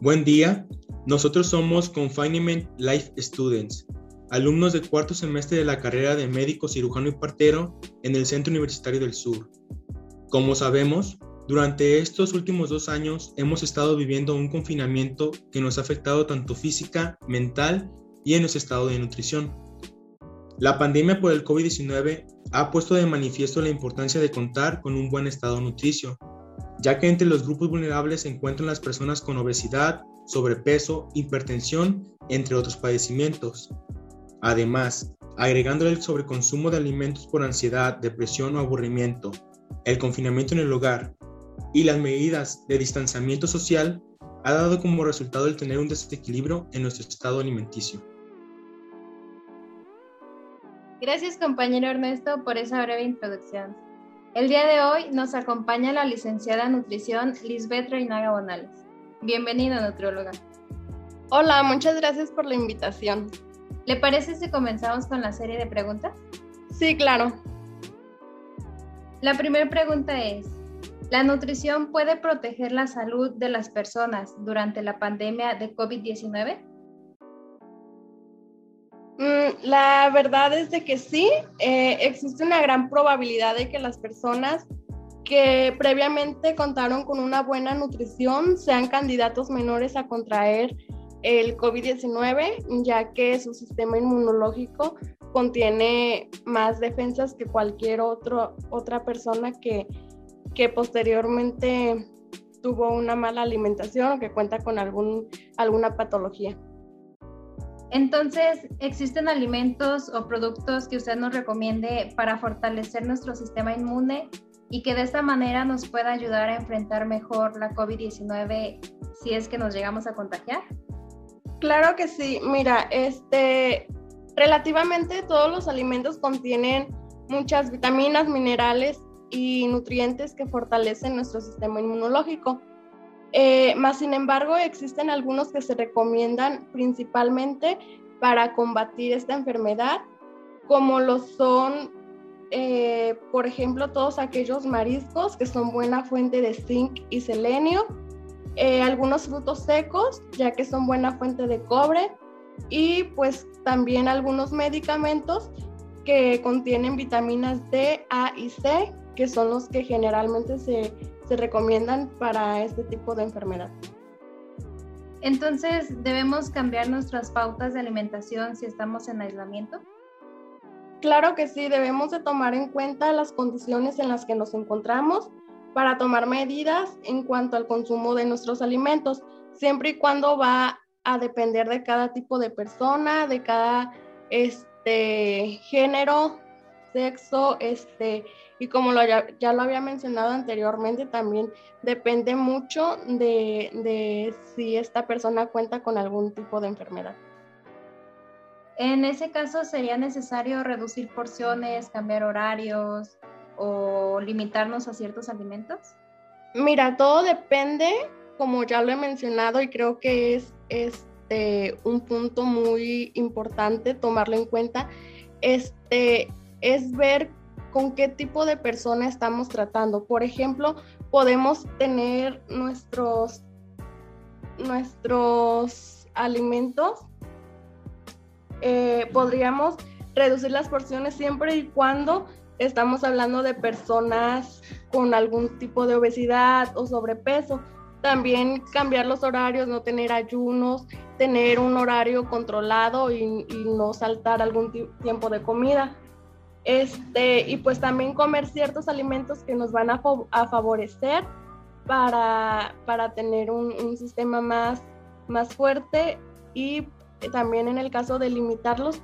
Buen día, nosotros somos Confinement Life Students, alumnos del cuarto semestre de la carrera de médico cirujano y partero en el Centro Universitario del Sur. Como sabemos, durante estos últimos dos años hemos estado viviendo un confinamiento que nos ha afectado tanto física, mental y en nuestro estado de nutrición. La pandemia por el COVID-19 ha puesto de manifiesto la importancia de contar con un buen estado nutricio, ya que entre los grupos vulnerables se encuentran las personas con obesidad, sobrepeso, hipertensión, entre otros padecimientos. Además, agregándole el sobreconsumo de alimentos por ansiedad, depresión o aburrimiento, el confinamiento en el hogar y las medidas de distanciamiento social, ha dado como resultado el tener un desequilibrio en nuestro estado alimenticio. Gracias compañero Ernesto por esa breve introducción. El día de hoy nos acompaña la licenciada en nutrición Lisbeth Reinaga Bonales. Bienvenida, nutrióloga. Hola, muchas gracias por la invitación. ¿Le parece si comenzamos con la serie de preguntas? Sí, claro. La primera pregunta es, ¿la nutrición puede proteger la salud de las personas durante la pandemia de COVID-19? Mm, la verdad es de que sí, eh, existe una gran probabilidad de que las personas que previamente contaron con una buena nutrición sean candidatos menores a contraer el COVID-19, ya que su sistema inmunológico contiene más defensas que cualquier otro, otra persona que, que posteriormente tuvo una mala alimentación o que cuenta con algún, alguna patología. Entonces, ¿existen alimentos o productos que usted nos recomiende para fortalecer nuestro sistema inmune y que de esta manera nos pueda ayudar a enfrentar mejor la COVID-19 si es que nos llegamos a contagiar? Claro que sí. Mira, este, relativamente todos los alimentos contienen muchas vitaminas, minerales y nutrientes que fortalecen nuestro sistema inmunológico. Eh, más sin embargo, existen algunos que se recomiendan principalmente para combatir esta enfermedad, como lo son, eh, por ejemplo, todos aquellos mariscos que son buena fuente de zinc y selenio, eh, algunos frutos secos, ya que son buena fuente de cobre, y pues también algunos medicamentos que contienen vitaminas D, A y C, que son los que generalmente se se recomiendan para este tipo de enfermedad. Entonces, ¿debemos cambiar nuestras pautas de alimentación si estamos en aislamiento? Claro que sí, debemos de tomar en cuenta las condiciones en las que nos encontramos para tomar medidas en cuanto al consumo de nuestros alimentos, siempre y cuando va a depender de cada tipo de persona, de cada este, género, sexo, este, y como ya, lo había mencionado anteriormente, también depende mucho de, si esta persona cuenta con algún tipo de enfermedad. En ese caso, ¿sería necesario reducir porciones, cambiar horarios o limitarnos a ciertos alimentos? Mira, todo depende, como ya lo he mencionado, y creo que es este, un punto muy importante tomarlo en cuenta, este, es ver con qué tipo de persona estamos tratando. Por ejemplo, podemos tener nuestros, nuestros alimentos, eh, podríamos reducir las porciones siempre y cuando estamos hablando de personas con algún tipo de obesidad o sobrepeso. También cambiar los horarios, no tener ayunos, tener un horario controlado y, y no saltar algún tiempo de comida. Este, y pues también comer ciertos alimentos que nos van a, favorecer para, tener un, sistema más, más fuerte y también en el caso de limitarlos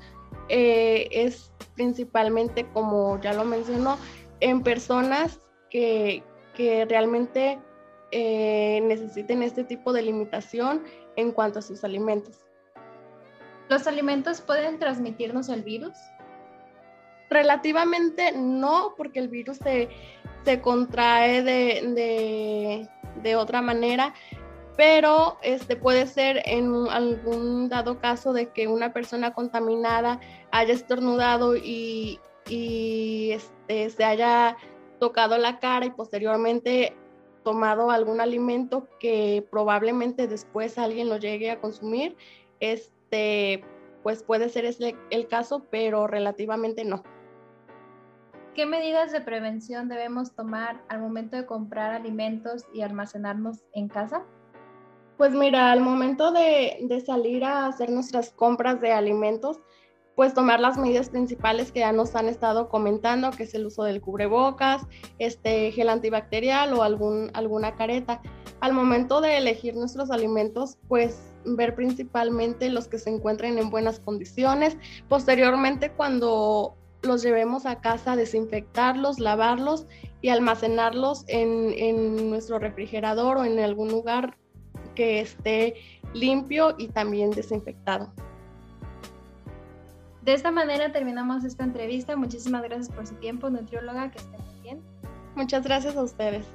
eh, es principalmente, como ya lo mencionó, en personas que, realmente eh, necesiten este tipo de limitación en cuanto a sus alimentos. ¿Los alimentos pueden transmitirnos el virus? Relativamente no, porque el virus se, contrae de, otra manera, pero este puede ser en algún dado caso de que una persona contaminada haya estornudado y, y este, se haya tocado la cara y posteriormente tomado algún alimento que probablemente después alguien lo llegue a consumir, este, pues puede ser ese el caso, pero relativamente no. ¿Qué medidas de prevención debemos tomar al momento de comprar alimentos y almacenarnos en casa? Pues mira, al momento de, de salir a hacer nuestras compras de alimentos, pues tomar las medidas principales que ya nos han estado comentando, que es el uso del cubrebocas, este gel antibacterial o algún, alguna careta. Al momento de elegir nuestros alimentos, pues ver principalmente los que se encuentren en buenas condiciones. Posteriormente, cuando los llevemos a casa, desinfectarlos, lavarlos y almacenarlos en, en nuestro refrigerador o en algún lugar que esté limpio y también desinfectado. De esta manera terminamos esta entrevista. Muchísimas gracias por su tiempo, nutrióloga, que esté muy bien. Muchas gracias a ustedes.